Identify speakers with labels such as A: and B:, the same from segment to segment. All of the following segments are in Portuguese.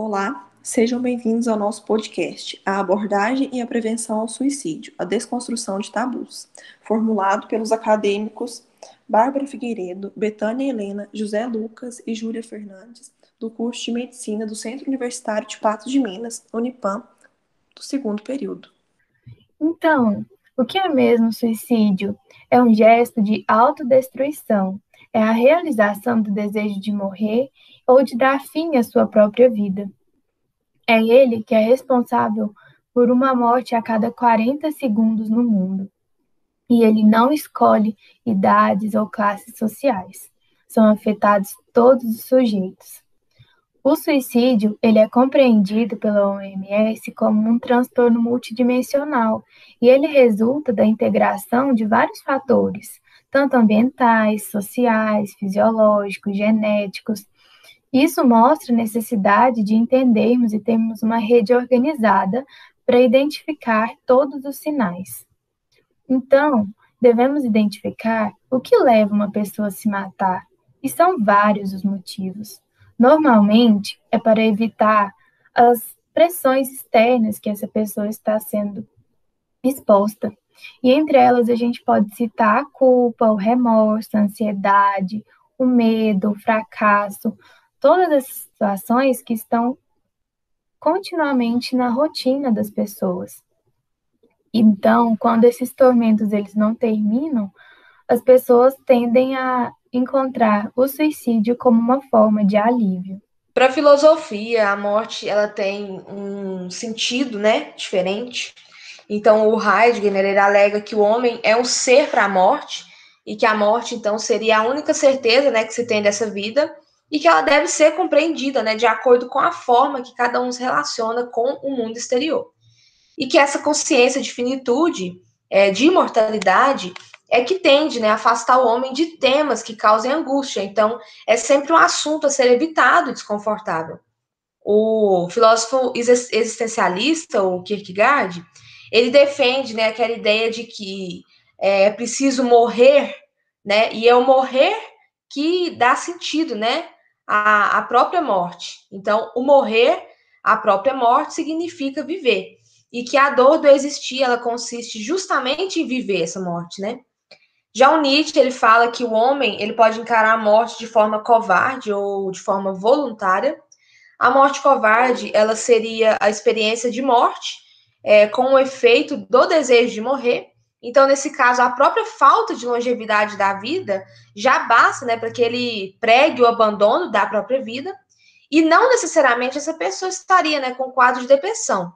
A: Olá, sejam bem-vindos ao nosso podcast, A Abordagem e a Prevenção ao Suicídio, a Desconstrução de Tabus, formulado pelos acadêmicos Bárbara Figueiredo, Betânia Helena, José Lucas e Júlia Fernandes, do curso de Medicina do Centro Universitário de Patos de Minas, Unipam, do segundo período.
B: Então, o que é mesmo suicídio? É um gesto de autodestruição, é a realização do desejo de morrer ou de dar fim à sua própria vida. É ele que é responsável por uma morte a cada 40 segundos no mundo. E ele não escolhe idades ou classes sociais. São afetados todos os sujeitos. O suicídio ele é compreendido pela OMS como um transtorno multidimensional e ele resulta da integração de vários fatores, tanto ambientais, sociais, fisiológicos, genéticos. Isso mostra a necessidade de entendermos e termos uma rede organizada para identificar todos os sinais. Então, devemos identificar o que leva uma pessoa a se matar, e são vários os motivos. Normalmente, é para evitar as pressões externas que essa pessoa está sendo exposta. E entre elas a gente pode citar a culpa, o remorso, a ansiedade, o medo, o fracasso, todas as situações que estão continuamente na rotina das pessoas. Então, quando esses tormentos eles não terminam, as pessoas tendem a encontrar o suicídio como uma forma de alívio.
C: Para a filosofia, a morte ela tem um sentido, né, diferente. Então, o Heidegger ele alega que o homem é um ser para a morte e que a morte então seria a única certeza, né, que se tem dessa vida e que ela deve ser compreendida, né, de acordo com a forma que cada um se relaciona com o mundo exterior. E que essa consciência de finitude, é, de imortalidade, é que tende né, a afastar o homem de temas que causem angústia. Então, é sempre um assunto a ser evitado desconfortável. O filósofo existencialista, o Kierkegaard, ele defende né, aquela ideia de que é preciso morrer, né, e é o morrer que dá sentido né, à, à própria morte. Então, o morrer, a própria morte, significa viver. E que a dor do existir, ela consiste justamente em viver essa morte, né? Já o Nietzsche, ele fala que o homem, ele pode encarar a morte de forma covarde ou de forma voluntária. A morte covarde, ela seria a experiência de morte é, com o efeito do desejo de morrer. Então, nesse caso, a própria falta de longevidade da vida já basta né, para que ele pregue o abandono da própria vida, e não necessariamente essa pessoa estaria né, com quadro de depressão.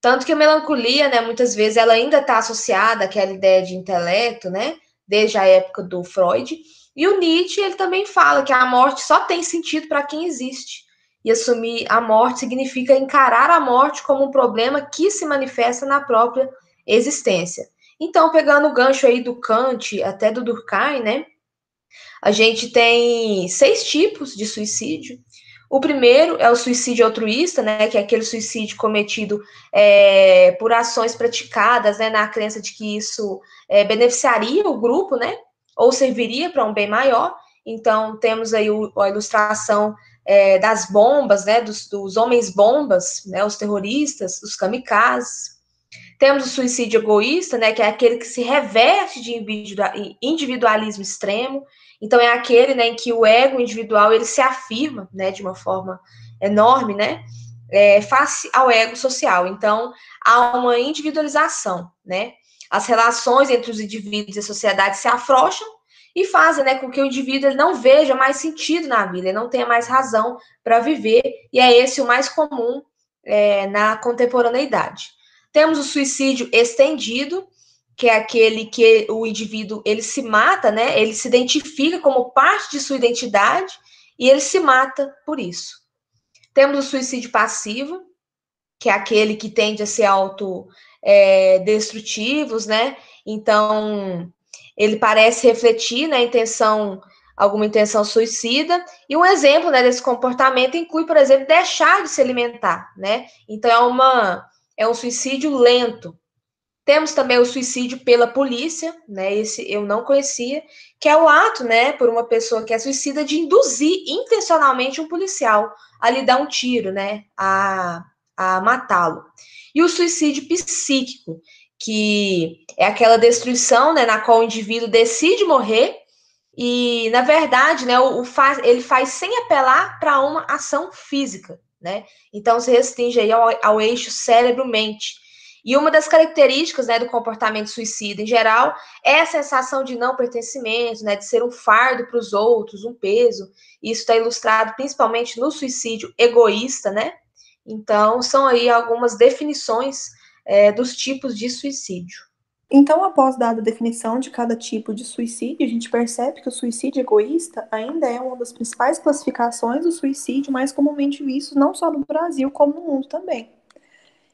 C: Tanto que a melancolia, né, muitas vezes, ela ainda está associada àquela ideia de intelecto, né, desde a época do Freud. E o Nietzsche, ele também fala que a morte só tem sentido para quem existe. E assumir a morte significa encarar a morte como um problema que se manifesta na própria existência. Então, pegando o gancho aí do Kant até do Durkheim, né? A gente tem seis tipos de suicídio. O primeiro é o suicídio altruísta, né, que é aquele suicídio cometido é, por ações praticadas, né, na crença de que isso é, beneficiaria o grupo, né, ou serviria para um bem maior. Então, temos aí o, a ilustração é, das bombas, né, dos, dos homens bombas, né, os terroristas, os kamikazes. Temos o suicídio egoísta, né, que é aquele que se reverte de individualismo extremo, então é aquele, né, em que o ego individual ele se afirma, né, de uma forma enorme, né, é, face ao ego social. Então há uma individualização, né? As relações entre os indivíduos e a sociedade se afrouxam e fazem, né, com que o indivíduo ele não veja mais sentido na vida, ele não tenha mais razão para viver. E é esse o mais comum é, na contemporaneidade. Temos o suicídio estendido, que é aquele que o indivíduo ele se mata, né? Ele se identifica como parte de sua identidade e ele se mata por isso. Temos o suicídio passivo, que é aquele que tende a ser auto é, né? Então ele parece refletir na né, intenção alguma intenção suicida e um exemplo né, desse comportamento inclui, por exemplo, deixar de se alimentar, né? Então é uma é um suicídio lento, Temos também o suicídio pela polícia, né? Esse eu não conhecia, que é o ato, né, por uma pessoa que é suicida de induzir intencionalmente um policial a lhe dar um tiro, né, a, a matá-lo. E o suicídio psíquico, que é aquela destruição, né, na qual o indivíduo decide morrer e, na verdade, né, o, o faz, ele faz sem apelar para uma ação física, né? Então se restringe ao, ao eixo cérebro-mente e uma das características né, do comportamento suicida em geral é a sensação de não pertencimento, né, de ser um fardo para os outros, um peso. Isso está ilustrado principalmente no suicídio egoísta, né? Então, são aí algumas definições é, dos tipos de suicídio.
A: Então, após dada a definição de cada tipo de suicídio, a gente percebe que o suicídio egoísta ainda é uma das principais classificações do suicídio mais comumente visto não só no Brasil, como no mundo também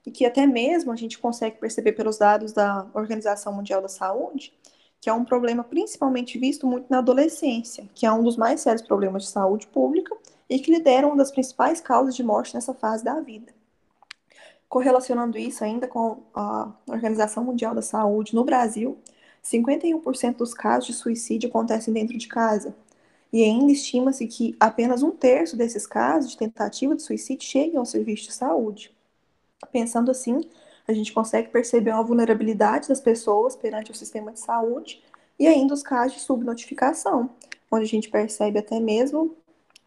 A: e que até mesmo a gente consegue perceber pelos dados da Organização Mundial da Saúde, que é um problema principalmente visto muito na adolescência, que é um dos mais sérios problemas de saúde pública e que lidera uma das principais causas de morte nessa fase da vida. Correlacionando isso ainda com a Organização Mundial da Saúde, no Brasil, 51% dos casos de suicídio acontecem dentro de casa. E ainda estima-se que apenas um terço desses casos de tentativa de suicídio cheguem ao serviço de saúde. Pensando assim, a gente consegue perceber uma vulnerabilidade das pessoas perante o sistema de saúde e ainda os casos de subnotificação, onde a gente percebe até mesmo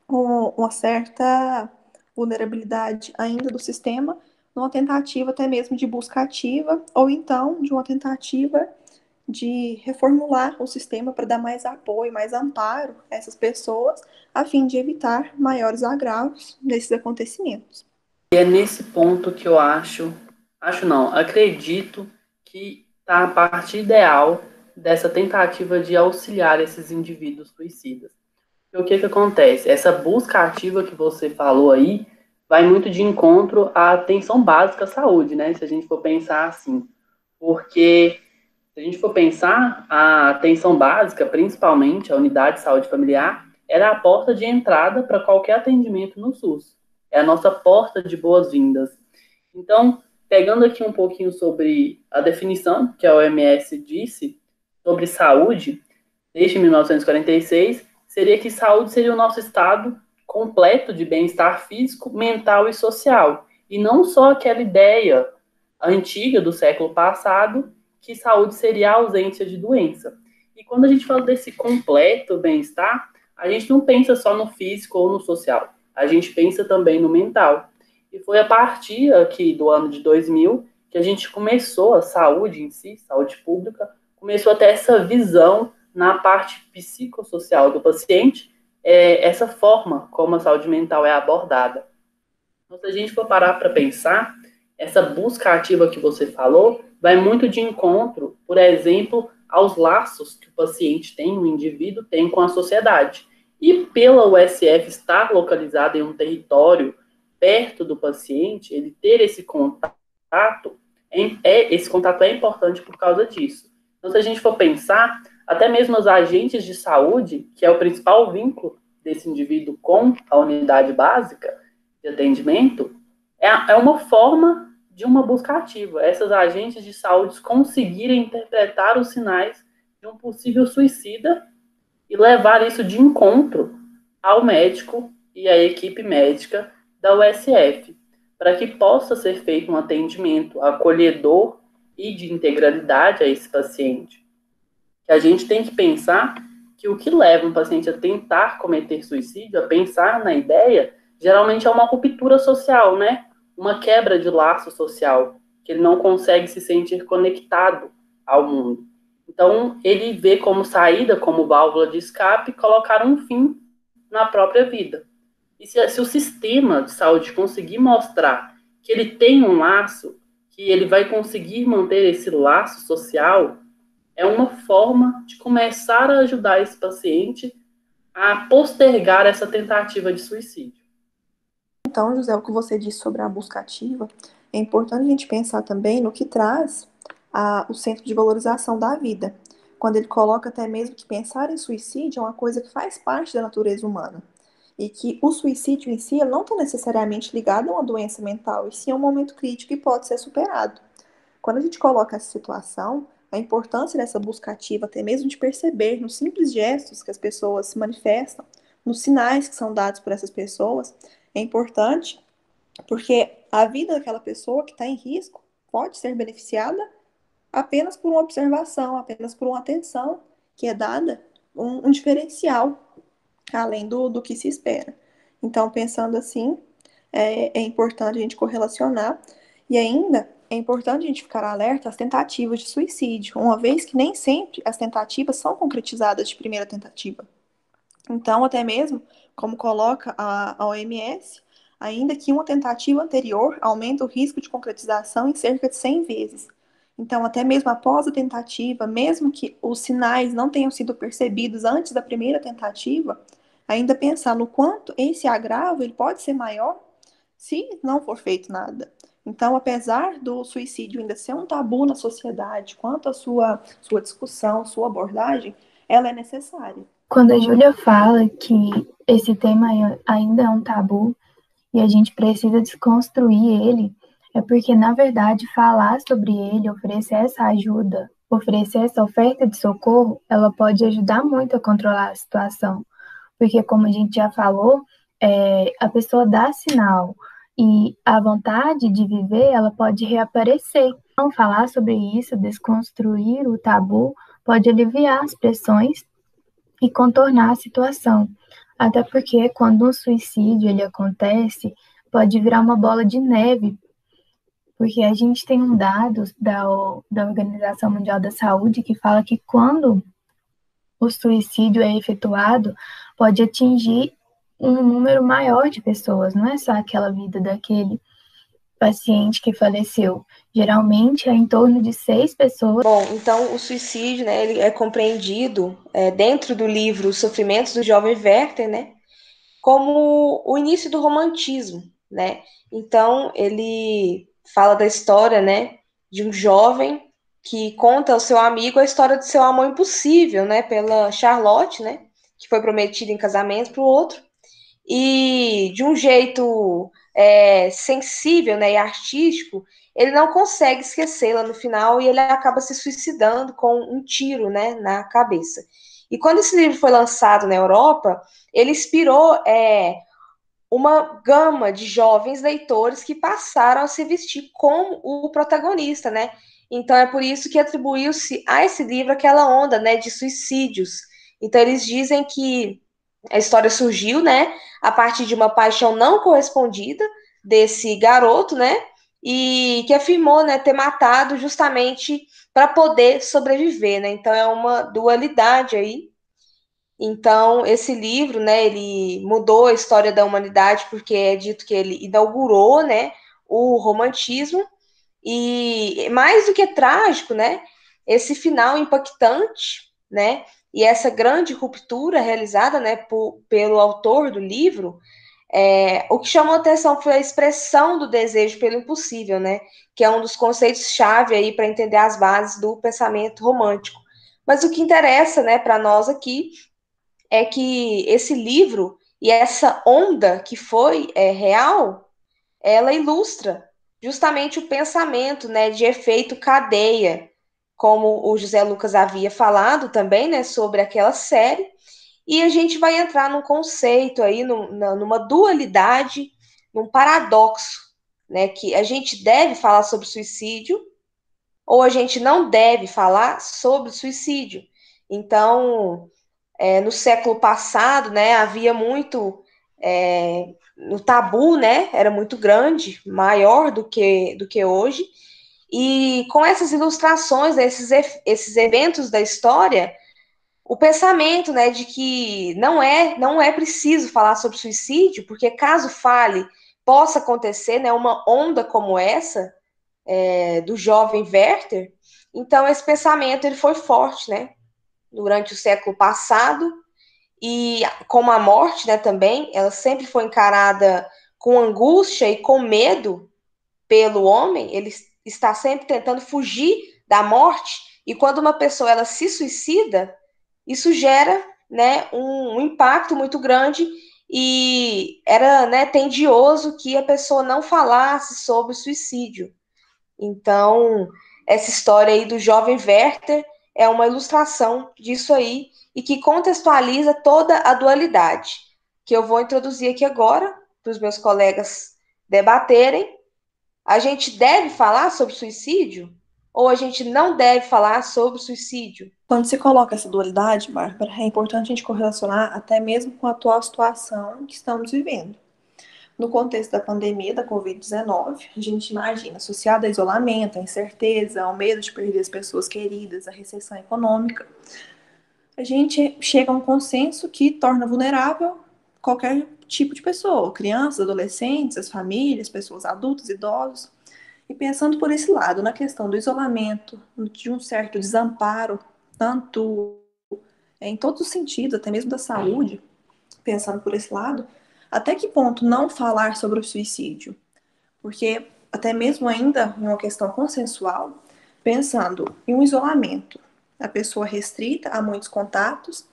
A: uma certa vulnerabilidade ainda do sistema numa tentativa até mesmo de busca ativa ou então de uma tentativa de reformular o sistema para dar mais apoio, mais amparo a essas pessoas, a fim de evitar maiores agravos desses acontecimentos.
D: E é nesse ponto que eu acho, acho não, acredito que está a parte ideal dessa tentativa de auxiliar esses indivíduos suicidas. E o que que acontece? Essa busca ativa que você falou aí vai muito de encontro à atenção básica à saúde, né? Se a gente for pensar assim. Porque se a gente for pensar, a atenção básica, principalmente a unidade de saúde familiar, era a porta de entrada para qualquer atendimento no SUS é a nossa porta de boas-vindas. Então, pegando aqui um pouquinho sobre a definição que a OMS disse sobre saúde, desde 1946, seria que saúde seria o nosso estado completo de bem-estar físico, mental e social, e não só aquela ideia antiga do século passado que saúde seria a ausência de doença. E quando a gente fala desse completo bem-estar, a gente não pensa só no físico ou no social a gente pensa também no mental. E foi a partir aqui do ano de 2000 que a gente começou a saúde em si, saúde pública, começou a ter essa visão na parte psicossocial do paciente, é, essa forma como a saúde mental é abordada. Então, se a gente for parar para pensar, essa busca ativa que você falou vai muito de encontro, por exemplo, aos laços que o paciente tem, o indivíduo tem com a sociedade. E pela USF estar localizada em um território perto do paciente, ele ter esse contato, é, é, esse contato é importante por causa disso. Então, se a gente for pensar, até mesmo os agentes de saúde, que é o principal vínculo desse indivíduo com a unidade básica de atendimento, é, é uma forma de uma busca ativa. Essas agentes de saúde conseguirem interpretar os sinais de um possível suicida e levar isso de encontro ao médico e à equipe médica da USF, para que possa ser feito um atendimento acolhedor e de integralidade a esse paciente. A gente tem que pensar que o que leva um paciente a tentar cometer suicídio, a pensar na ideia, geralmente é uma ruptura social, né? Uma quebra de laço social, que ele não consegue se sentir conectado ao mundo. Então, ele vê como saída, como válvula de escape, colocar um fim na própria vida. E se, se, o sistema de saúde conseguir mostrar que ele tem um laço, que ele vai conseguir manter esse laço social, é uma forma de começar a ajudar esse paciente a postergar essa tentativa de suicídio.
A: Então, José, o que você disse sobre a busca ativa, é importante a gente pensar também no que traz a, o centro de valorização da vida, quando ele coloca até mesmo que pensar em suicídio é uma coisa que faz parte da natureza humana. E que o suicídio em si não está necessariamente ligado a uma doença mental, e sim a um momento crítico que pode ser superado. Quando a gente coloca essa situação, a importância dessa busca ativa, até mesmo de perceber nos simples gestos que as pessoas se manifestam, nos sinais que são dados por essas pessoas, é importante porque a vida daquela pessoa que está em risco pode ser beneficiada apenas por uma observação, apenas por uma atenção que é dada, um, um diferencial além do, do que se espera. Então, pensando assim, é, é importante a gente correlacionar e ainda é importante a gente ficar alerta às tentativas de suicídio, uma vez que nem sempre as tentativas são concretizadas de primeira tentativa. Então, até mesmo, como coloca a, a OMS, ainda que uma tentativa anterior aumenta o risco de concretização em cerca de 100 vezes. Então, até mesmo após a tentativa, mesmo que os sinais não tenham sido percebidos antes da primeira tentativa, ainda pensar no quanto esse agravo ele pode ser maior se não for feito nada. Então, apesar do suicídio ainda ser um tabu na sociedade, quanto à sua, sua discussão, sua abordagem, ela é necessária.
B: Quando a Júlia fala que esse tema ainda é um tabu e a gente precisa desconstruir ele, é porque, na verdade, falar sobre ele, oferecer essa ajuda, oferecer essa oferta de socorro, ela pode ajudar muito a controlar a situação. Porque, como a gente já falou, é, a pessoa dá sinal e a vontade de viver, ela pode reaparecer. Então, falar sobre isso, desconstruir o tabu, pode aliviar as pressões e contornar a situação. Até porque quando um suicídio ele acontece, pode virar uma bola de neve, porque a gente tem um dado da, da Organização Mundial da Saúde que fala que quando o suicídio é efetuado, pode atingir um número maior de pessoas, não é só aquela vida daquele paciente que faleceu. Geralmente é em torno de seis pessoas.
C: Bom, então o suicídio, né, ele é compreendido é, dentro do livro Os Sofrimentos do Jovem Werther, né, como o início do romantismo, né. Então ele fala da história, né, de um jovem que conta ao seu amigo a história de seu amor impossível, né, pela Charlotte, né, que foi prometida em casamento para o outro, e de um jeito é, sensível né, e artístico, ele não consegue esquecê-la no final e ele acaba se suicidando com um tiro né, na cabeça. E quando esse livro foi lançado na Europa, ele inspirou é, uma gama de jovens leitores que passaram a se vestir como o protagonista, né? Então é por isso que atribuiu-se a esse livro aquela onda, né, de suicídios. Então eles dizem que a história surgiu, né, a partir de uma paixão não correspondida desse garoto, né, e que afirmou, né, ter matado justamente para poder sobreviver, né. Então é uma dualidade aí. Então esse livro, né, ele mudou a história da humanidade porque é dito que ele inaugurou, né, o romantismo e mais do que trágico, né, esse final impactante, né, e essa grande ruptura realizada né, por, pelo autor do livro, é, o que chamou atenção foi a expressão do desejo pelo impossível, né, que é um dos conceitos-chave aí para entender as bases do pensamento romântico. Mas o que interessa né, para nós aqui é que esse livro e essa onda que foi é, real, ela ilustra justamente o pensamento né, de efeito cadeia como o José Lucas havia falado também, né, sobre aquela série, e a gente vai entrar num conceito aí, numa dualidade, num paradoxo, né, que a gente deve falar sobre suicídio ou a gente não deve falar sobre suicídio. Então, é, no século passado, né, havia muito é, no tabu, né, era muito grande, maior do que do que hoje, e com essas ilustrações, esses, esses eventos da história, o pensamento né, de que não é, não é preciso falar sobre suicídio, porque caso fale, possa acontecer né, uma onda como essa é, do jovem Werther, então esse pensamento ele foi forte né, durante o século passado, e como a morte né, também, ela sempre foi encarada com angústia e com medo pelo homem, eles está sempre tentando fugir da morte, e quando uma pessoa ela se suicida, isso gera né, um, um impacto muito grande e era né, tendioso que a pessoa não falasse sobre o suicídio. Então, essa história aí do jovem Werther é uma ilustração disso aí e que contextualiza toda a dualidade, que eu vou introduzir aqui agora para os meus colegas debaterem. A gente deve falar sobre suicídio ou a gente não deve falar sobre suicídio?
A: Quando se coloca essa dualidade, Bárbara, é importante a gente correlacionar até mesmo com a atual situação que estamos vivendo. No contexto da pandemia da Covid-19, a gente imagina, associado ao isolamento, à incerteza, ao medo de perder as pessoas queridas, à recessão econômica, a gente chega a um consenso que torna vulnerável qualquer tipo de pessoa, crianças, adolescentes, as famílias, pessoas adultas, idosos. E pensando por esse lado, na questão do isolamento, de um certo desamparo, tanto em todos os sentidos, até mesmo da saúde, pensando por esse lado, até que ponto não falar sobre o suicídio? Porque até mesmo ainda em uma questão consensual, pensando em um isolamento, a pessoa restrita a muitos contatos.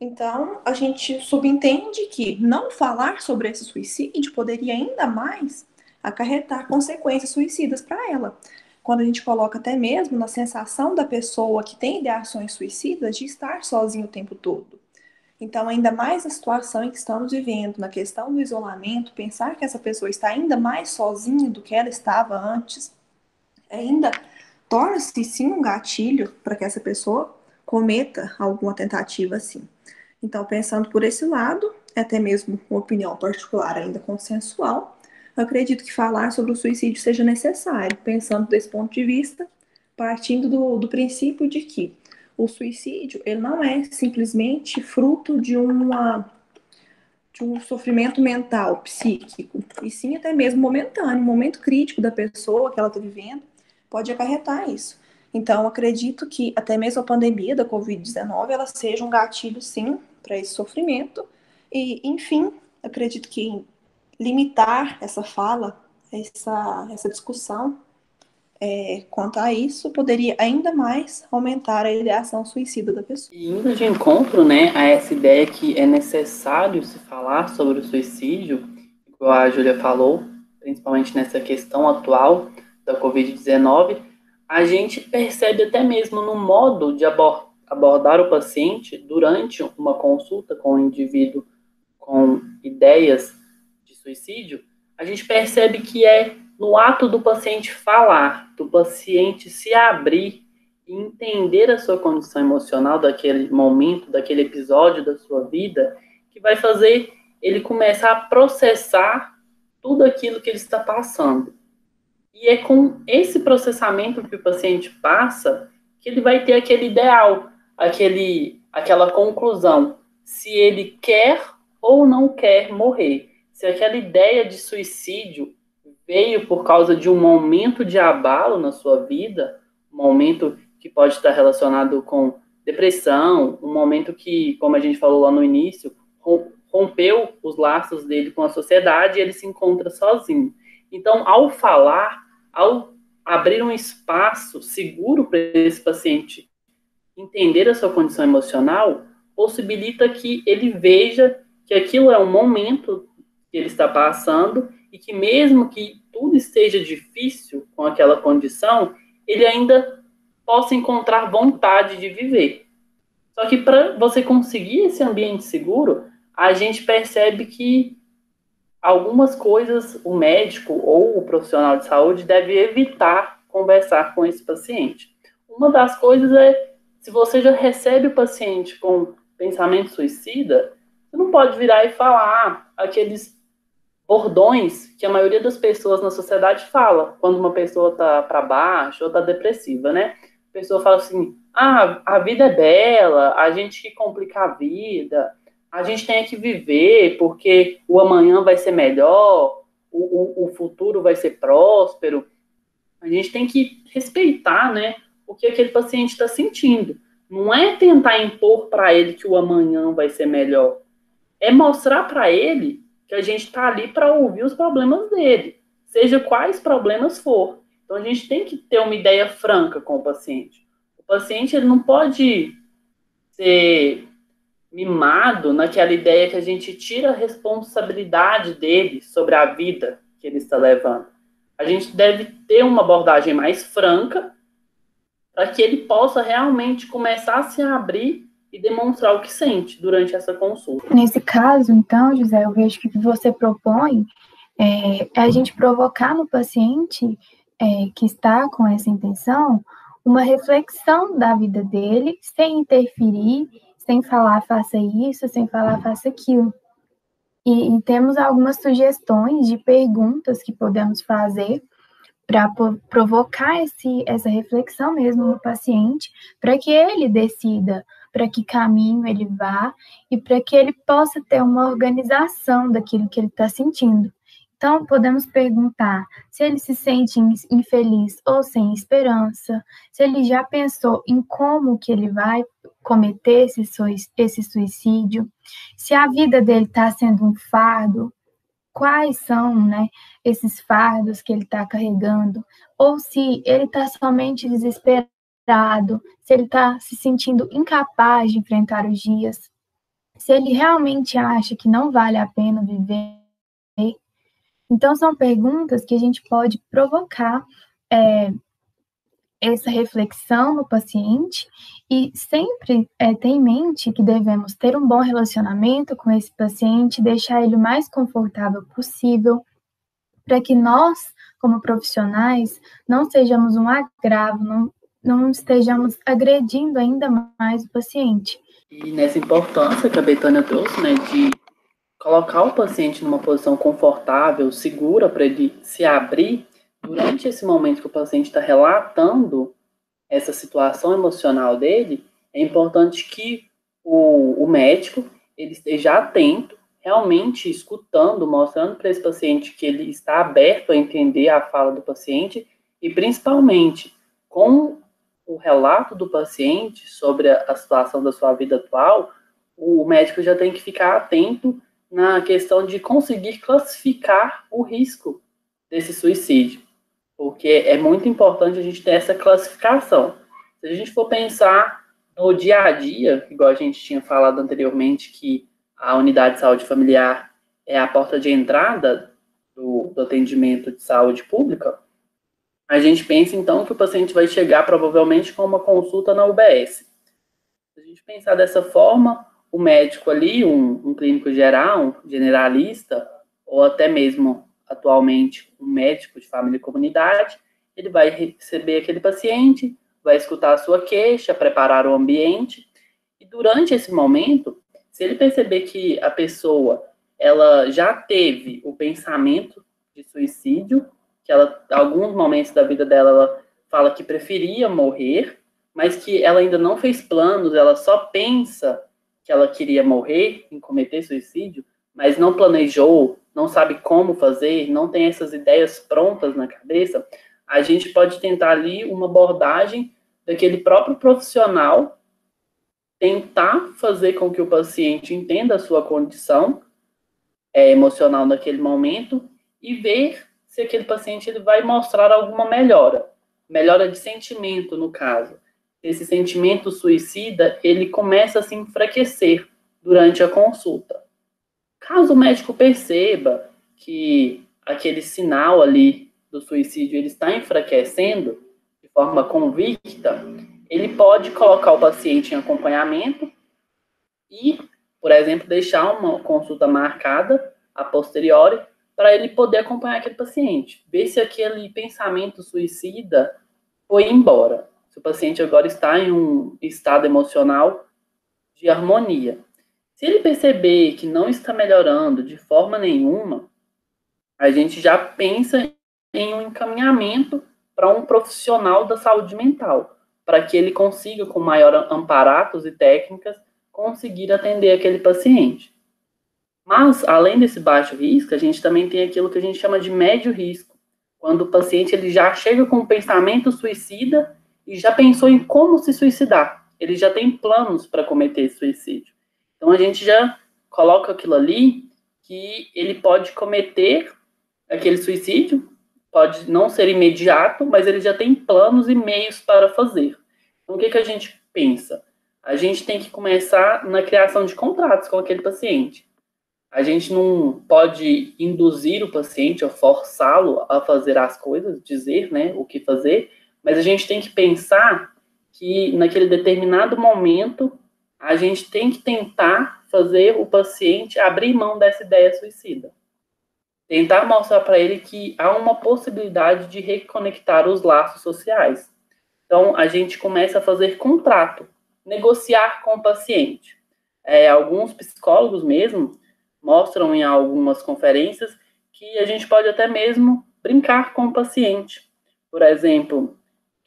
A: Então, a gente subentende que não falar sobre esse suicídio poderia ainda mais acarretar consequências suicidas para ela. Quando a gente coloca até mesmo na sensação da pessoa que tem ideações suicidas de estar sozinho o tempo todo. Então, ainda mais na situação em que estamos vivendo, na questão do isolamento, pensar que essa pessoa está ainda mais sozinha do que ela estava antes, ainda torna-se sim um gatilho para que essa pessoa cometa alguma tentativa assim. Então, pensando por esse lado, até mesmo uma opinião particular ainda consensual, acredito que falar sobre o suicídio seja necessário, pensando desse ponto de vista, partindo do, do princípio de que o suicídio ele não é simplesmente fruto de uma de um sofrimento mental, psíquico, e sim até mesmo momentâneo, um momento crítico da pessoa que ela está vivendo, pode acarretar isso. Então, acredito que até mesmo a pandemia da Covid-19 ela seja um gatilho, sim, para esse sofrimento. E, enfim, acredito que limitar essa fala, essa, essa discussão é, quanto a isso, poderia ainda mais aumentar a ideação suicida da pessoa.
D: E indo de encontro né, a essa ideia que é necessário se falar sobre o suicídio, como a Júlia falou, principalmente nessa questão atual, da Covid-19, a gente percebe até mesmo no modo de abordar o paciente durante uma consulta com o um indivíduo com ideias de suicídio, a gente percebe que é no ato do paciente falar, do paciente se abrir e entender a sua condição emocional daquele momento, daquele episódio da sua vida, que vai fazer ele começar a processar tudo aquilo que ele está passando. E é com esse processamento que o paciente passa que ele vai ter aquele ideal, aquele, aquela conclusão, se ele quer ou não quer morrer. Se aquela ideia de suicídio veio por causa de um momento de abalo na sua vida, um momento que pode estar relacionado com depressão, um momento que, como a gente falou lá no início, rompeu os laços dele com a sociedade e ele se encontra sozinho. Então, ao falar, ao abrir um espaço seguro para esse paciente entender a sua condição emocional, possibilita que ele veja que aquilo é um momento que ele está passando e que mesmo que tudo esteja difícil com aquela condição, ele ainda possa encontrar vontade de viver. Só que para você conseguir esse ambiente seguro, a gente percebe que algumas coisas o médico ou o profissional de saúde deve evitar conversar com esse paciente. Uma das coisas é, se você já recebe o paciente com pensamento suicida, você não pode virar e falar aqueles bordões que a maioria das pessoas na sociedade fala quando uma pessoa está para baixo ou está depressiva, né? A pessoa fala assim: ah, a vida é bela, a gente que complica a vida, a gente tem que viver, porque o amanhã vai ser melhor, o, o, o futuro vai ser próspero. A gente tem que respeitar, né, o que aquele paciente está sentindo. Não é tentar impor para ele que o amanhã vai ser melhor. É mostrar para ele que a gente está ali para ouvir os problemas dele, seja quais problemas for. Então a gente tem que ter uma ideia franca com o paciente. O paciente ele não pode ser mimado naquela ideia que a gente tira a responsabilidade dele sobre a vida que ele está levando. A gente deve ter uma abordagem mais franca, para que ele possa realmente começar a se abrir e demonstrar o que sente durante essa consulta.
B: Nesse caso, então, José, eu vejo que o que você propõe é, é a gente provocar no paciente é, que está com essa intenção uma reflexão da vida dele, sem interferir, sem falar faça isso, sem falar faça aquilo. E, e temos algumas sugestões de perguntas que podemos fazer para provocar esse, essa reflexão mesmo no paciente, para que ele decida para que caminho ele vá e para que ele possa ter uma organização daquilo que ele está sentindo. Então, podemos perguntar se ele se sente infeliz ou sem esperança, se ele já pensou em como que ele vai cometer esse, suicídio, se a vida dele está sendo um fardo, quais são né, esses fardos que ele está carregando, ou se ele está somente desesperado, se ele está se sentindo incapaz de enfrentar os dias, se ele realmente acha que não vale a pena viver então, são perguntas que a gente pode provocar é, essa reflexão no paciente e sempre é, ter em mente que devemos ter um bom relacionamento com esse paciente, deixar ele o mais confortável possível, para que nós, como profissionais, não sejamos um agravo, não, não estejamos agredindo ainda mais o paciente.
D: E nessa importância que a Betânia trouxe, né, de colocar o paciente numa posição confortável, segura para ele se abrir durante esse momento que o paciente está relatando essa situação emocional dele, é importante que o, o médico ele esteja atento, realmente escutando, mostrando para esse paciente que ele está aberto a entender a fala do paciente e principalmente com o relato do paciente sobre a, a situação da sua vida atual, o médico já tem que ficar atento na questão de conseguir classificar o risco desse suicídio, porque é muito importante a gente ter essa classificação. Se a gente for pensar no dia a dia, igual a gente tinha falado anteriormente, que a unidade de saúde familiar é a porta de entrada do, do atendimento de saúde pública, a gente pensa então que o paciente vai chegar provavelmente com uma consulta na UBS. Se a gente pensar dessa forma, o médico ali, um, um clínico geral, um generalista, ou até mesmo atualmente um médico de família e comunidade, ele vai receber aquele paciente, vai escutar a sua queixa, preparar o ambiente, e durante esse momento, se ele perceber que a pessoa ela já teve o pensamento de suicídio, que ela, alguns momentos da vida dela, ela fala que preferia morrer, mas que ela ainda não fez planos, ela só pensa que ela queria morrer, em cometer suicídio, mas não planejou, não sabe como fazer, não tem essas ideias prontas na cabeça, a gente pode tentar ali uma abordagem daquele próprio profissional tentar fazer com que o paciente entenda a sua condição é, emocional naquele momento e ver se aquele paciente ele vai mostrar alguma melhora, melhora de sentimento no caso esse sentimento suicida, ele começa a se enfraquecer durante a consulta. Caso o médico perceba que aquele sinal ali do suicídio ele está enfraquecendo de forma convicta, ele pode colocar o paciente em acompanhamento e, por exemplo, deixar uma consulta marcada a posteriori para ele poder acompanhar aquele paciente, ver se aquele pensamento suicida foi embora se o paciente agora está em um estado emocional de harmonia. Se ele perceber que não está melhorando de forma nenhuma, a gente já pensa em um encaminhamento para um profissional da saúde mental, para que ele consiga, com maior amparatos e técnicas, conseguir atender aquele paciente. Mas, além desse baixo risco, a gente também tem aquilo que a gente chama de médio risco, quando o paciente ele já chega com um pensamento suicida e já pensou em como se suicidar. Ele já tem planos para cometer suicídio. Então a gente já coloca aquilo ali que ele pode cometer aquele suicídio, pode não ser imediato, mas ele já tem planos e meios para fazer. Então o que, que a gente pensa? A gente tem que começar na criação de contratos com aquele paciente. A gente não pode induzir o paciente ou forçá-lo a fazer as coisas, dizer né, o que fazer, mas a gente tem que pensar que naquele determinado momento a gente tem que tentar fazer o paciente abrir mão dessa ideia suicida. Tentar mostrar para ele que há uma possibilidade de reconectar os laços sociais. Então, a gente começa a fazer contrato, negociar com o paciente. É, alguns psicólogos mesmo mostram em algumas conferências que a gente pode até mesmo brincar com o paciente. Por exemplo,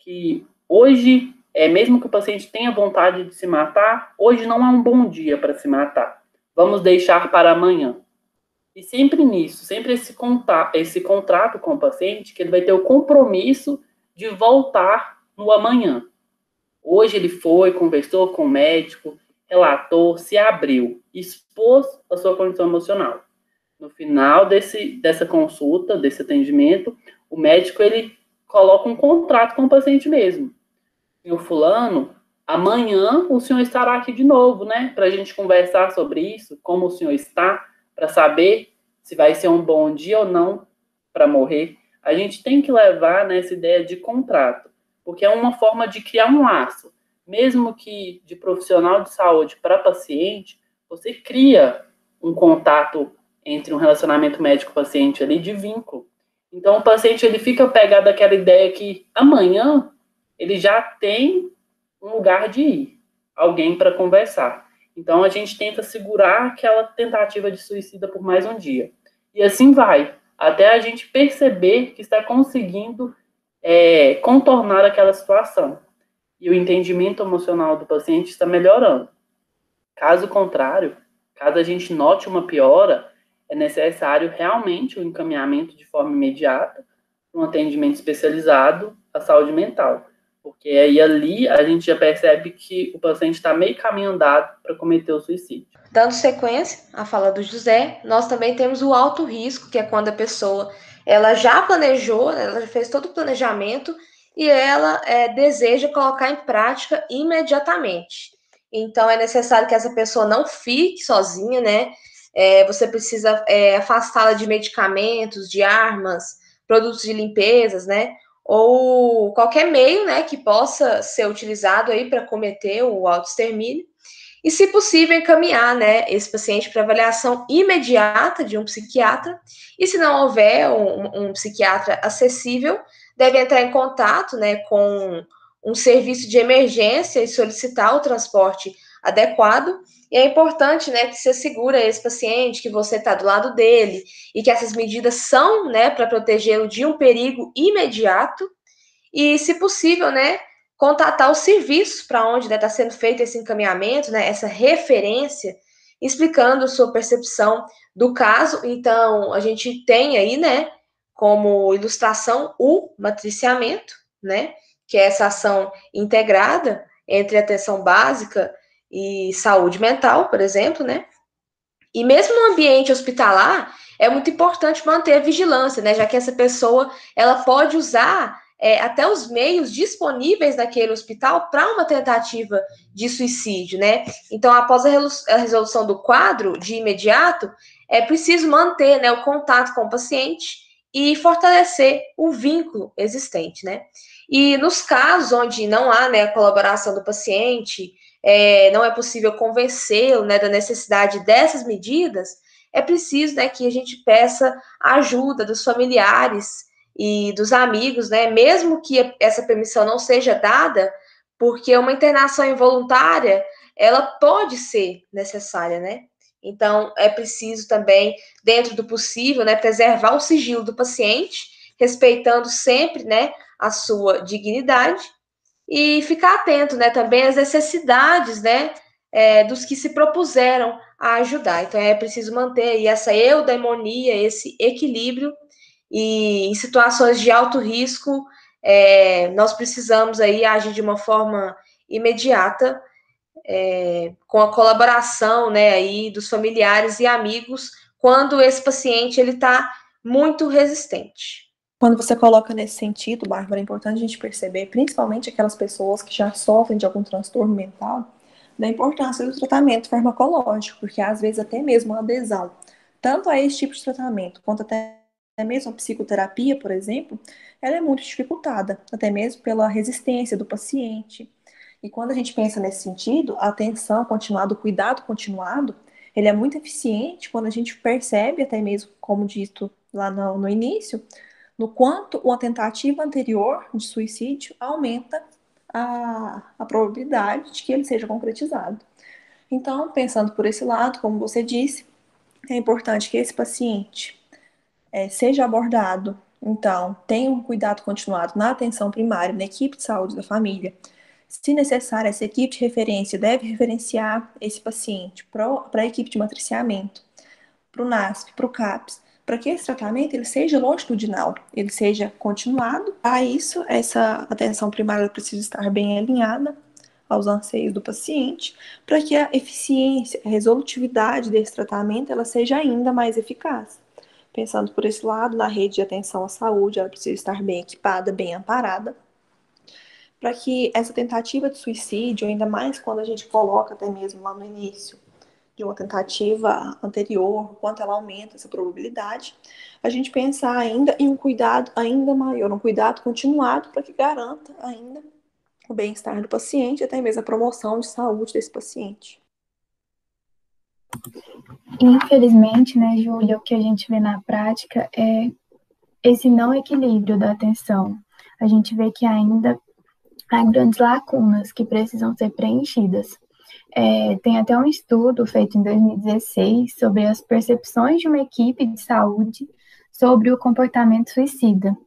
D: que hoje, é mesmo que o paciente tenha vontade de se matar, hoje não é um bom dia para se matar. Vamos deixar para amanhã. E sempre nisso, sempre esse, contato, esse contrato com o paciente, que ele vai ter o compromisso de voltar no amanhã. Hoje ele foi, conversou com o médico, relatou, se abriu, expôs a sua condição emocional. No final desse, dessa consulta, desse atendimento, o médico ele coloca um contrato com o paciente mesmo. E o fulano, amanhã o senhor estará aqui de novo, né? Para a gente conversar sobre isso, como o senhor está, para saber se vai ser um bom dia ou não para morrer. A gente tem que levar nessa ideia de contrato, porque é uma forma de criar um laço. Mesmo que de profissional de saúde para paciente, você cria um contato entre um relacionamento médico-paciente ali de vínculo. Então o paciente ele fica pegado àquela ideia que amanhã ele já tem um lugar de ir, alguém para conversar. Então a gente tenta segurar aquela tentativa de suicida por mais um dia. E assim vai, até a gente perceber que está conseguindo é, contornar aquela situação. E o entendimento emocional do paciente está melhorando. Caso contrário, caso a gente note uma piora, é necessário realmente o encaminhamento de forma imediata um atendimento especializado à saúde mental. Porque aí ali a gente já percebe que o paciente está meio caminho andado para cometer o suicídio.
C: Dando sequência à fala do José, nós também temos o alto risco, que é quando a pessoa ela já planejou, ela já fez todo o planejamento e ela é, deseja colocar em prática imediatamente. Então é necessário que essa pessoa não fique sozinha, né? É, você precisa é, afastá-la de medicamentos, de armas, produtos de limpezas, né? Ou qualquer meio, né, que possa ser utilizado aí para cometer o autoextermínio e, se possível, encaminhar né, esse paciente para avaliação imediata de um psiquiatra. E se não houver um, um, psiquiatra acessível, deve entrar em contato né, com um serviço de emergência e solicitar o transporte adequado. E é importante né, que se assegure esse paciente que você está do lado dele e que essas medidas são né, para protegê-lo de um perigo imediato. E, se possível, né, contatar os serviços para onde está né, tá sendo feito esse encaminhamento, né, essa referência, explicando sua percepção do caso. Então, a gente tem aí, né, como ilustração o matriciamento, né, que é essa ação integrada entre atenção básica e saúde mental, por exemplo, né? E mesmo no ambiente hospitalar, é muito importante manter a vigilância, né? Já que essa pessoa ela pode usar é, até os meios disponíveis naquele hospital para uma tentativa de suicídio, né? Então, após a resolução do quadro, de imediato, é preciso manter né, o contato com o paciente e fortalecer o vínculo existente, né? E nos casos onde não há né, a colaboração do paciente, é, não é possível convencê-lo né, da necessidade dessas medidas, é preciso né, que a gente peça ajuda dos familiares e dos amigos, né? Mesmo que essa permissão não seja dada, porque uma internação involuntária ela pode ser necessária, né? Então é preciso também, dentro do possível, né, preservar o sigilo do paciente, respeitando sempre, né, a sua dignidade e ficar atento, né, também às necessidades, né, é, dos que se propuseram a ajudar. Então é preciso manter aí essa eudaimonia, esse equilíbrio e em situações de alto risco, é, nós precisamos aí agir de uma forma imediata, é, com a colaboração, né, aí dos familiares e amigos, quando esse paciente ele está muito resistente.
A: Quando você coloca nesse sentido, Bárbara, é importante a gente perceber, principalmente aquelas pessoas que já sofrem de algum transtorno mental, da importância do tratamento farmacológico, porque às vezes até mesmo a adesão, tanto a esse tipo de tratamento, quanto até mesmo a psicoterapia, por exemplo, ela é muito dificultada, até mesmo pela resistência do paciente. E quando a gente pensa nesse sentido, a atenção continuada, o cuidado continuado, ele é muito eficiente quando a gente percebe, até mesmo como dito lá no, no início, no quanto uma tentativa anterior de suicídio aumenta a, a probabilidade de que ele seja concretizado. Então, pensando por esse lado, como você disse, é importante que esse paciente é, seja abordado, então, tenha um cuidado continuado na atenção primária, na equipe de saúde da família. Se necessário, essa equipe de referência deve referenciar esse paciente para a equipe de matriciamento, para o NASP, para o CAPS, para que esse tratamento ele seja longitudinal, ele seja continuado. A isso, essa atenção primária precisa estar bem alinhada aos anseios do paciente, para que a eficiência, a resolutividade desse tratamento ela seja ainda mais eficaz. Pensando por esse lado, na rede de atenção à saúde, ela precisa estar bem equipada, bem amparada, para que essa tentativa de suicídio, ainda mais quando a gente coloca até mesmo lá no início, de uma tentativa anterior, quanto ela aumenta essa probabilidade, a gente pensar ainda em um cuidado ainda maior, um cuidado continuado para que garanta ainda o bem-estar do paciente, até mesmo a promoção de saúde desse paciente.
B: Infelizmente, né, Júlia, o que a gente vê na prática é esse não equilíbrio da atenção. A gente vê que ainda há grandes lacunas que precisam ser preenchidas. É, tem até um estudo feito em 2016 sobre as percepções de uma equipe de saúde sobre o comportamento suicida.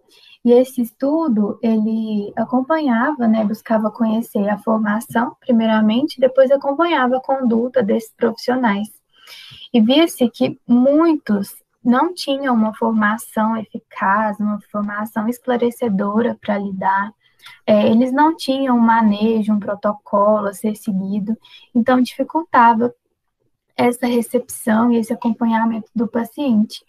B: E esse estudo, ele acompanhava, né, buscava conhecer a formação, primeiramente, depois acompanhava a conduta desses profissionais. E via-se que muitos não tinham uma formação eficaz, uma formação esclarecedora para lidar é, eles não tinham um manejo, um protocolo a ser seguido, então dificultava essa recepção e esse acompanhamento do paciente.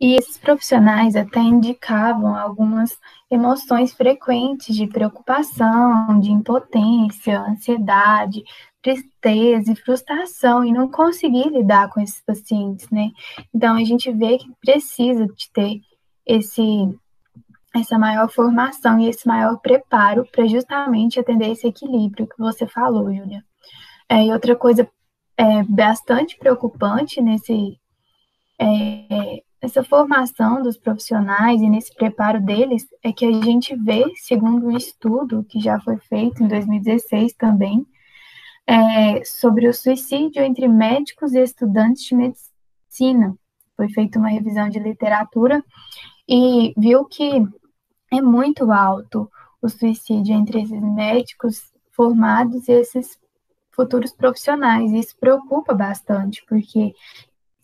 B: E esses profissionais até indicavam algumas emoções frequentes de preocupação, de impotência, ansiedade, tristeza e frustração, e não conseguir lidar com esses pacientes, né? Então a gente vê que precisa de ter esse essa maior formação e esse maior preparo para justamente atender esse equilíbrio que você falou, Júlia. É, e outra coisa é, bastante preocupante nesse é, essa formação dos profissionais e nesse preparo deles é que a gente vê, segundo um estudo que já foi feito em 2016 também, é, sobre o suicídio entre médicos e estudantes de medicina. Foi feita uma revisão de literatura e viu que é muito alto o suicídio entre esses médicos formados e esses futuros profissionais. Isso preocupa bastante, porque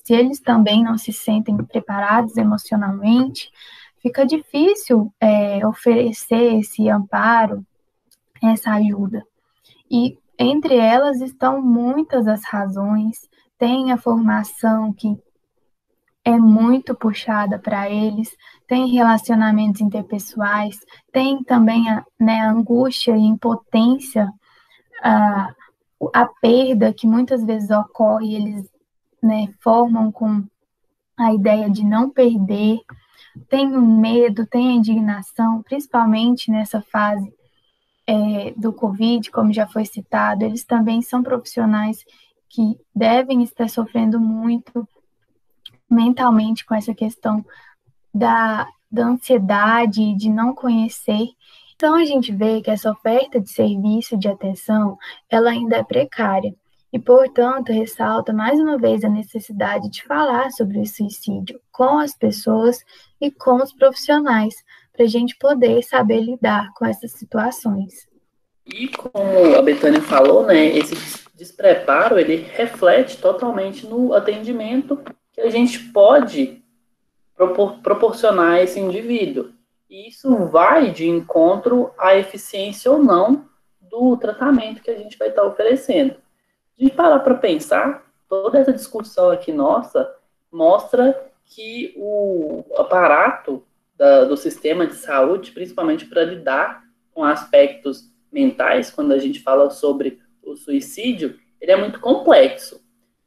B: se eles também não se sentem preparados emocionalmente, fica difícil é, oferecer esse amparo, essa ajuda. E entre elas estão muitas as razões, tem a formação que é muito puxada para eles, tem relacionamentos interpessoais, tem também a, né, angústia e impotência, a, a perda que muitas vezes ocorre, eles né, formam com a ideia de não perder, tem o medo, tem a indignação, principalmente nessa fase é, do Covid, como já foi citado, eles também são profissionais que devem estar sofrendo muito mentalmente com essa questão da, da ansiedade, de não conhecer. Então a gente vê que essa oferta de serviço de atenção, ela ainda é precária. E, portanto, ressalta mais uma vez a necessidade de falar sobre o suicídio com as pessoas e com os profissionais, para a gente poder saber lidar com essas situações.
D: E como a Betânia falou, né, esse despreparo, ele reflete totalmente no atendimento que a gente pode propor, proporcionar a esse indivíduo. E isso vai de encontro à eficiência ou não do tratamento que a gente vai estar oferecendo. De parar para pensar, toda essa discussão aqui nossa mostra que o aparato da, do sistema de saúde, principalmente para lidar com aspectos mentais, quando a gente fala sobre o suicídio, ele é muito complexo.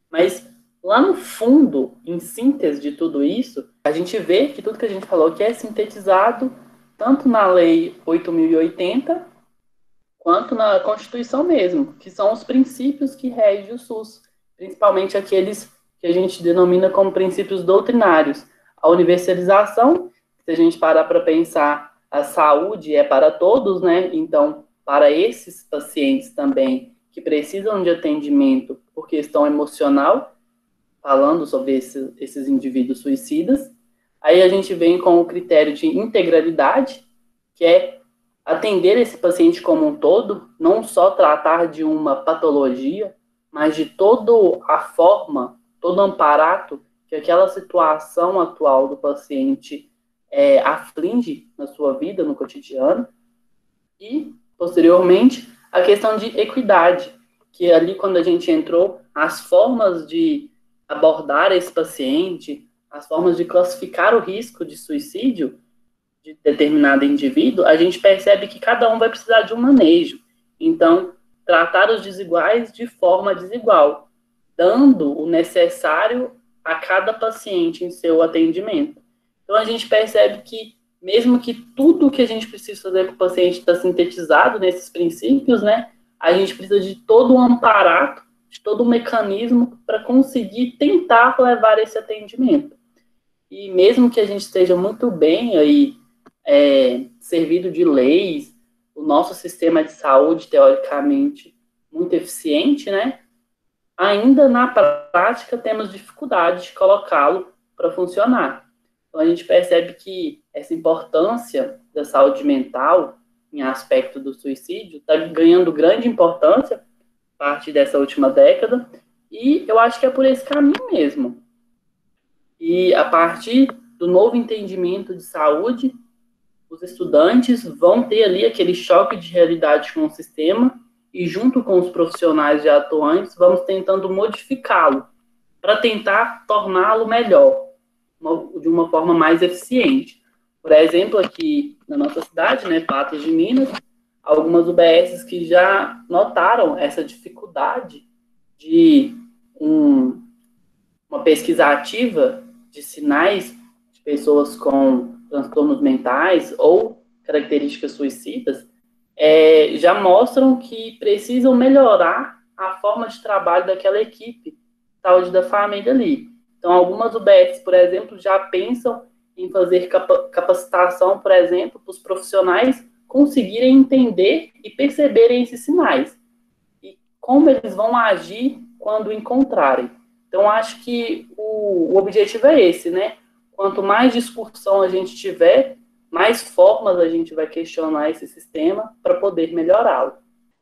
D: Mas Lá no fundo, em síntese de tudo isso, a gente vê que tudo que a gente falou aqui é sintetizado tanto na Lei 8080 quanto na Constituição mesmo, que são os princípios que regem o SUS, principalmente aqueles que a gente denomina como princípios doutrinários. A universalização, se a gente parar para pensar, a saúde é para todos, né? Então, para esses pacientes também que precisam de atendimento por questão emocional, falando sobre esse, esses indivíduos suicidas, aí a gente vem com o critério de integralidade, que é atender esse paciente como um todo, não só tratar de uma patologia, mas de toda a forma, todo o amparato que aquela situação atual do paciente é, aflige na sua vida, no cotidiano. E, posteriormente, a questão de equidade, que ali quando a gente entrou, as formas de abordar esse paciente, as formas de classificar o risco de suicídio, de determinado indivíduo, a gente percebe que cada um vai precisar de um manejo. Então, tratar os desiguais de forma desigual, dando o necessário a cada paciente em seu atendimento. Então, a gente percebe que, mesmo que tudo que a gente precisa fazer para o paciente está sintetizado nesses princípios, né, a gente precisa de todo um aparato, de todo um mecanismo para conseguir tentar levar esse atendimento. E mesmo que a gente esteja muito bem aí é, servido de leis, o nosso sistema de saúde, teoricamente, muito eficiente, né? Ainda na prática temos dificuldade de colocá-lo para funcionar. Então a gente percebe que essa importância da saúde mental em aspecto do suicídio está ganhando grande importância a partir dessa última década e eu acho que é por esse caminho mesmo. E a partir do novo entendimento de saúde, os estudantes vão ter ali aquele choque de realidade com o sistema e junto com os profissionais já atuantes vamos tentando modificá-lo para tentar torná-lo melhor, de uma forma mais eficiente. Por exemplo, aqui na nossa cidade, né, Patos de Minas, algumas UBSs que já notaram essa dificuldade de um, uma pesquisa ativa de sinais de pessoas com transtornos mentais ou características suicidas, é, já mostram que precisam melhorar a forma de trabalho daquela equipe saúde da família ali. Então, algumas UBS, por exemplo, já pensam em fazer capacitação, por exemplo, para os profissionais conseguirem entender e perceberem esses sinais e como eles vão agir quando encontrarem. Então, acho que o, o objetivo é esse, né? Quanto mais discussão a gente tiver, mais formas a gente vai questionar esse sistema para poder melhorá-lo.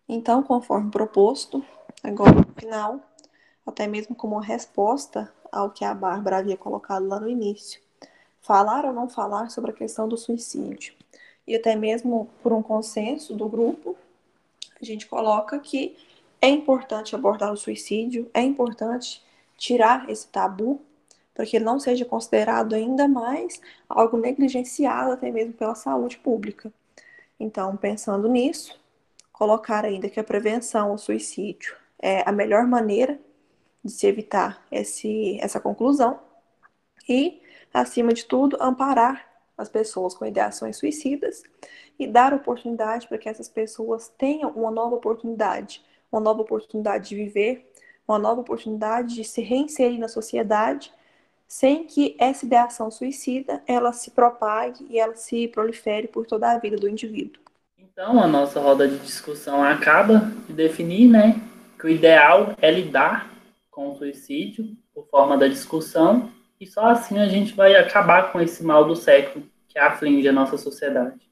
A: Então, conforme proposto, agora no final, até mesmo como resposta ao que a Bárbara havia colocado lá no início, falar ou não falar sobre a questão do suicídio. E até mesmo por um consenso do grupo, a gente coloca que é importante abordar o suicídio, é importante tirar esse tabu para que ele não seja considerado ainda mais algo negligenciado até mesmo pela saúde pública. Então, pensando nisso, colocar ainda que a prevenção ao suicídio é a melhor maneira de se evitar esse, essa conclusão e, acima de tudo, amparar as pessoas com ideações suicidas e dar oportunidade para que essas pessoas tenham uma nova oportunidade, uma nova oportunidade de viver, uma nova oportunidade de se reinserir na sociedade sem que essa ideação suicida ela se propague e ela se prolifere por toda a vida do indivíduo.
D: Então, a nossa roda de discussão acaba de definir, né, que o ideal é lidar com o suicídio por forma da discussão e só assim a gente vai acabar com esse mal do século que aflige a nossa sociedade.